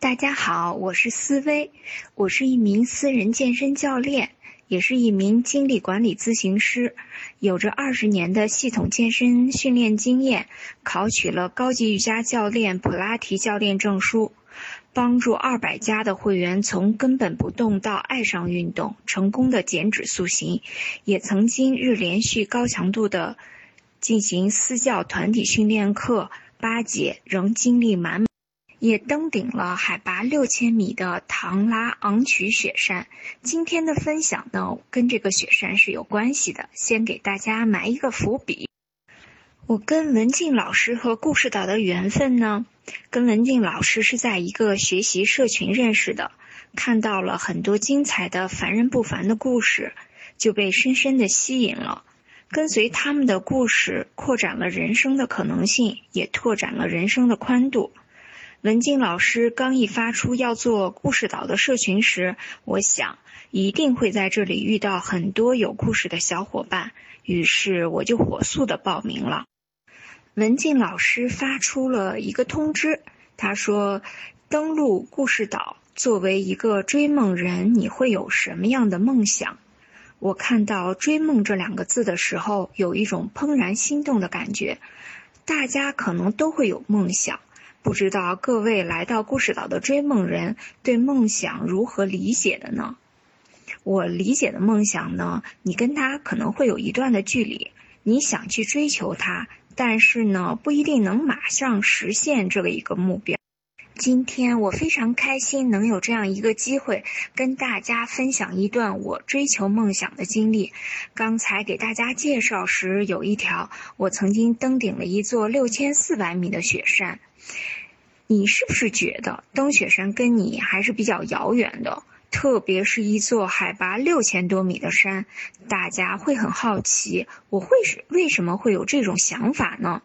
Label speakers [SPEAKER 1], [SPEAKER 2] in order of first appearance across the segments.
[SPEAKER 1] 大家好，我是思薇，我是一名私人健身教练，也是一名精力管理咨询师，有着二十年的系统健身训练经验，考取了高级瑜伽教练、普拉提教练证书，帮助二百家的会员从根本不动到爱上运动，成功的减脂塑形，也曾经日连续高强度的进行私教团体训练课八节，仍精力满满。也登顶了海拔六千米的唐拉昂曲雪山。今天的分享呢，跟这个雪山是有关系的。先给大家埋一个伏笔。我跟文静老师和故事岛的缘分呢，跟文静老师是在一个学习社群认识的，看到了很多精彩的凡人不凡的故事，就被深深的吸引了。跟随他们的故事，扩展了人生的可能性，也拓展了人生的宽度。文静老师刚一发出要做故事岛的社群时，我想一定会在这里遇到很多有故事的小伙伴，于是我就火速的报名了。文静老师发出了一个通知，他说：“登录故事岛，作为一个追梦人，你会有什么样的梦想？”我看到“追梦”这两个字的时候，有一种怦然心动的感觉。大家可能都会有梦想。不知道各位来到故事岛的追梦人对梦想如何理解的呢？我理解的梦想呢，你跟他可能会有一段的距离，你想去追求他，但是呢，不一定能马上实现这个一个目标。今天我非常开心能有这样一个机会跟大家分享一段我追求梦想的经历。刚才给大家介绍时有一条，我曾经登顶了一座六千四百米的雪山。你是不是觉得登雪山跟你还是比较遥远的？特别是一座海拔六千多米的山，大家会很好奇，我会是为什么会有这种想法呢？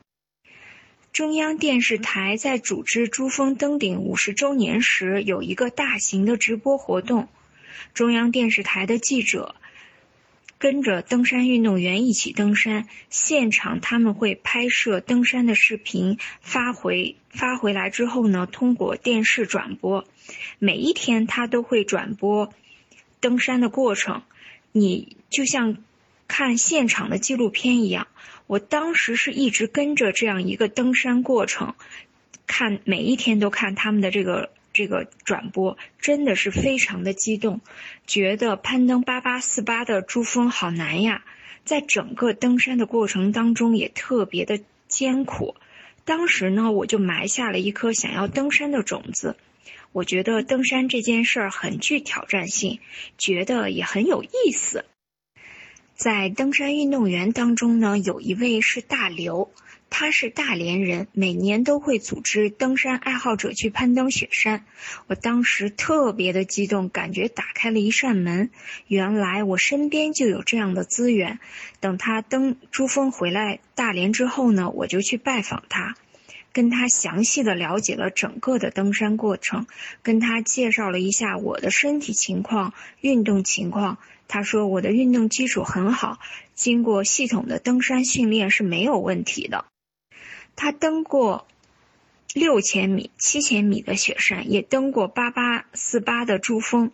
[SPEAKER 1] 中央电视台在组织珠峰登顶五十周年时，有一个大型的直播活动，中央电视台的记者。跟着登山运动员一起登山，现场他们会拍摄登山的视频发回发回来之后呢，通过电视转播。每一天他都会转播登山的过程，你就像看现场的纪录片一样。我当时是一直跟着这样一个登山过程，看每一天都看他们的这个。这个转播真的是非常的激动，觉得攀登八八四八的珠峰好难呀，在整个登山的过程当中也特别的艰苦。当时呢，我就埋下了一颗想要登山的种子。我觉得登山这件事儿很具挑战性，觉得也很有意思。在登山运动员当中呢，有一位是大刘。他是大连人，每年都会组织登山爱好者去攀登雪山。我当时特别的激动，感觉打开了一扇门。原来我身边就有这样的资源。等他登珠峰回来大连之后呢，我就去拜访他，跟他详细的了解了整个的登山过程，跟他介绍了一下我的身体情况、运动情况。他说我的运动基础很好，经过系统的登山训练是没有问题的。他登过六千米、七千米的雪山，也登过八八四八的珠峰，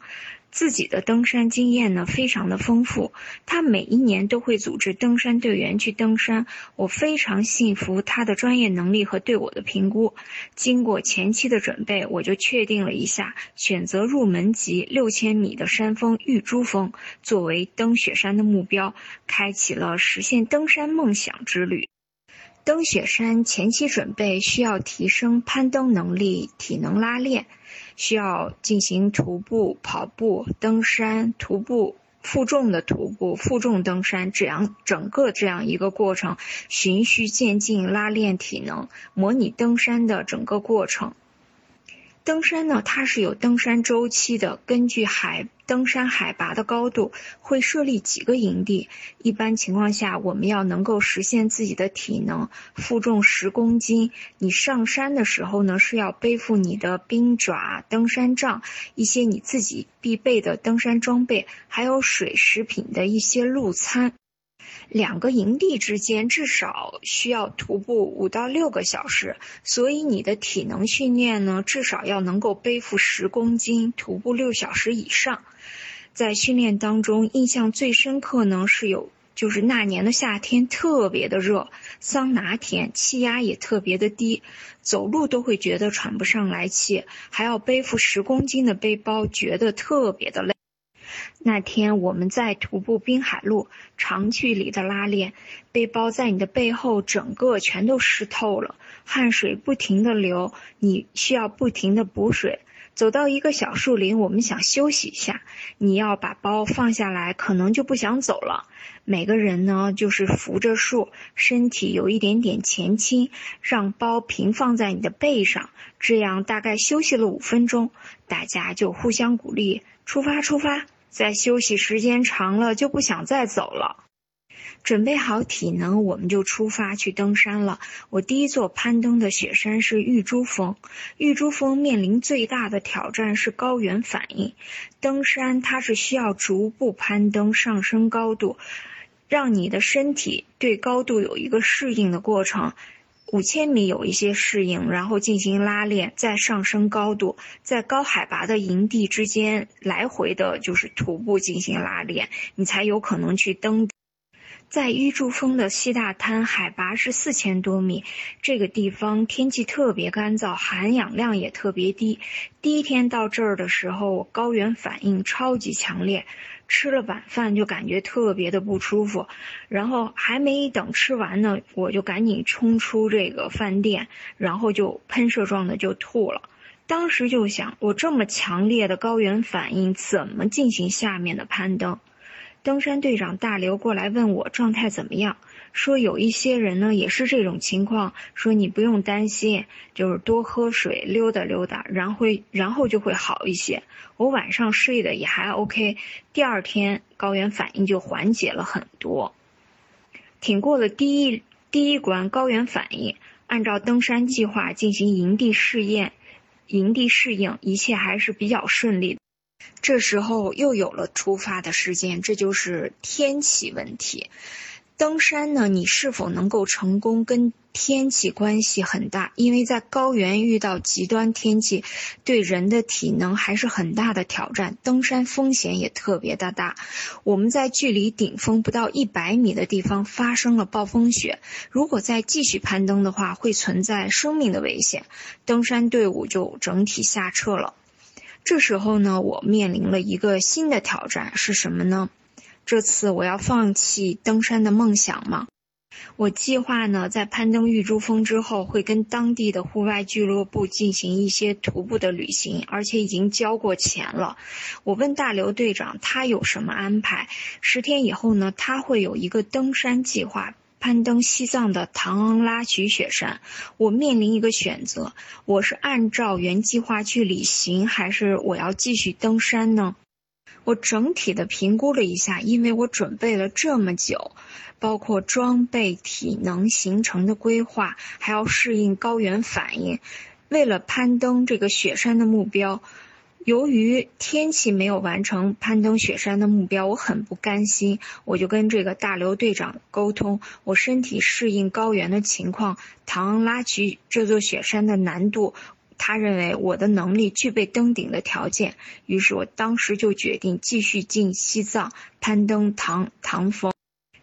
[SPEAKER 1] 自己的登山经验呢非常的丰富。他每一年都会组织登山队员去登山，我非常信服他的专业能力和对我的评估。经过前期的准备，我就确定了一下，选择入门级六千米的山峰玉珠峰作为登雪山的目标，开启了实现登山梦想之旅。登雪山前期准备需要提升攀登能力、体能拉练，需要进行徒步、跑步、登山、徒步、负重的徒步、负重登山这样整个这样一个过程，循序渐进拉练体能，模拟登山的整个过程。登山呢，它是有登山周期的，根据海登山海拔的高度，会设立几个营地。一般情况下，我们要能够实现自己的体能，负重十公斤。你上山的时候呢，是要背负你的冰爪、登山杖，一些你自己必备的登山装备，还有水、食品的一些路餐。两个营地之间至少需要徒步五到六个小时，所以你的体能训练呢，至少要能够背负十公斤，徒步六小时以上。在训练当中，印象最深刻呢是有，就是那年的夏天特别的热，桑拿天，气压也特别的低，走路都会觉得喘不上来气，还要背负十公斤的背包，觉得特别的累。那天我们在徒步滨海路长距离的拉练，背包在你的背后整个全都湿透了，汗水不停的流，你需要不停的补水。走到一个小树林，我们想休息一下，你要把包放下来，可能就不想走了。每个人呢，就是扶着树，身体有一点点前倾，让包平放在你的背上，这样大概休息了五分钟，大家就互相鼓励，出发，出发。在休息时间长了就不想再走了，准备好体能，我们就出发去登山了。我第一座攀登的雪山是玉珠峰，玉珠峰面临最大的挑战是高原反应。登山它是需要逐步攀登上升高度，让你的身体对高度有一个适应的过程。五千米有一些适应，然后进行拉练，再上升高度，在高海拔的营地之间来回的，就是徒步进行拉练，你才有可能去登。在玉柱峰的西大滩，海拔是四千多米，这个地方天气特别干燥，含氧量也特别低。第一天到这儿的时候，高原反应超级强烈。吃了晚饭就感觉特别的不舒服，然后还没等吃完呢，我就赶紧冲出这个饭店，然后就喷射状的就吐了。当时就想，我这么强烈的高原反应，怎么进行下面的攀登？登山队长大刘过来问我状态怎么样。说有一些人呢也是这种情况，说你不用担心，就是多喝水、溜达溜达，然后然后就会好一些。我晚上睡的也还 OK，第二天高原反应就缓解了很多。挺过了第一第一关高原反应，按照登山计划进行营地试验，营地适应一切还是比较顺利。这时候又有了出发的时间，这就是天气问题。登山呢，你是否能够成功，跟天气关系很大。因为在高原遇到极端天气，对人的体能还是很大的挑战，登山风险也特别的大。我们在距离顶峰不到一百米的地方发生了暴风雪，如果再继续攀登的话，会存在生命的危险，登山队伍就整体下撤了。这时候呢，我面临了一个新的挑战，是什么呢？这次我要放弃登山的梦想吗？我计划呢，在攀登玉珠峰之后，会跟当地的户外俱乐部进行一些徒步的旅行，而且已经交过钱了。我问大刘队长，他有什么安排？十天以后呢，他会有一个登山计划，攀登西藏的唐昂拉曲雪山。我面临一个选择，我是按照原计划去旅行，还是我要继续登山呢？我整体的评估了一下，因为我准备了这么久，包括装备、体能、行程的规划，还要适应高原反应。为了攀登这个雪山的目标，由于天气没有完成攀登雪山的目标，我很不甘心。我就跟这个大刘队长沟通，我身体适应高原的情况，唐拉曲这座雪山的难度。他认为我的能力具备登顶的条件，于是我当时就决定继续进西藏攀登唐唐峰。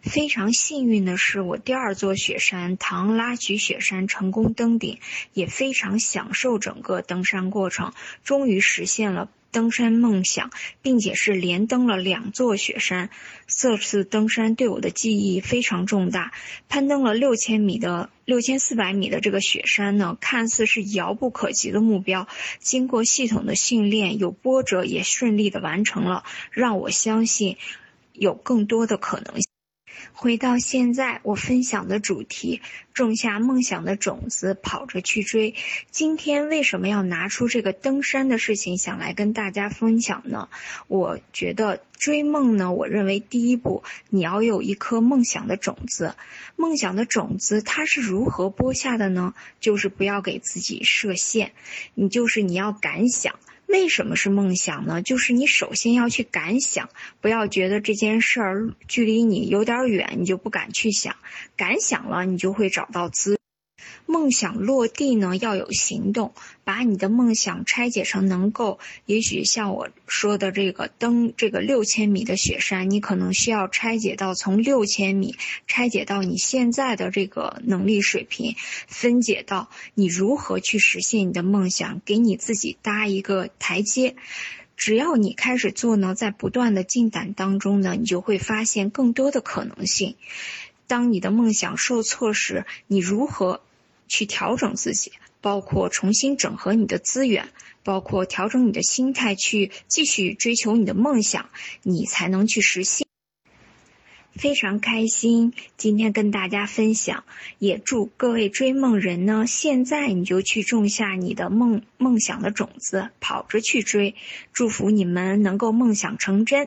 [SPEAKER 1] 非常幸运的是，我第二座雪山唐拉曲雪山成功登顶，也非常享受整个登山过程，终于实现了。登山梦想，并且是连登了两座雪山。这次登山对我的记忆非常重大。攀登了六千米的六千四百米的这个雪山呢，看似是遥不可及的目标，经过系统的训练，有波折也顺利的完成了，让我相信有更多的可能性。回到现在，我分享的主题：种下梦想的种子，跑着去追。今天为什么要拿出这个登山的事情，想来跟大家分享呢？我觉得追梦呢，我认为第一步你要有一颗梦想的种子。梦想的种子它是如何播下的呢？就是不要给自己设限，你就是你要敢想。为什么是梦想呢？就是你首先要去敢想，不要觉得这件事儿距离你有点远，你就不敢去想。敢想了，你就会找到资。梦想落地呢，要有行动，把你的梦想拆解成能够，也许像我说的这个登这个六千米的雪山，你可能需要拆解到从六千米拆解到你现在的这个能力水平，分解到你如何去实现你的梦想，给你自己搭一个台阶。只要你开始做呢，在不断的进展当中呢，你就会发现更多的可能性。当你的梦想受挫时，你如何？去调整自己，包括重新整合你的资源，包括调整你的心态，去继续追求你的梦想，你才能去实现。非常开心今天跟大家分享，也祝各位追梦人呢，现在你就去种下你的梦梦想的种子，跑着去追，祝福你们能够梦想成真。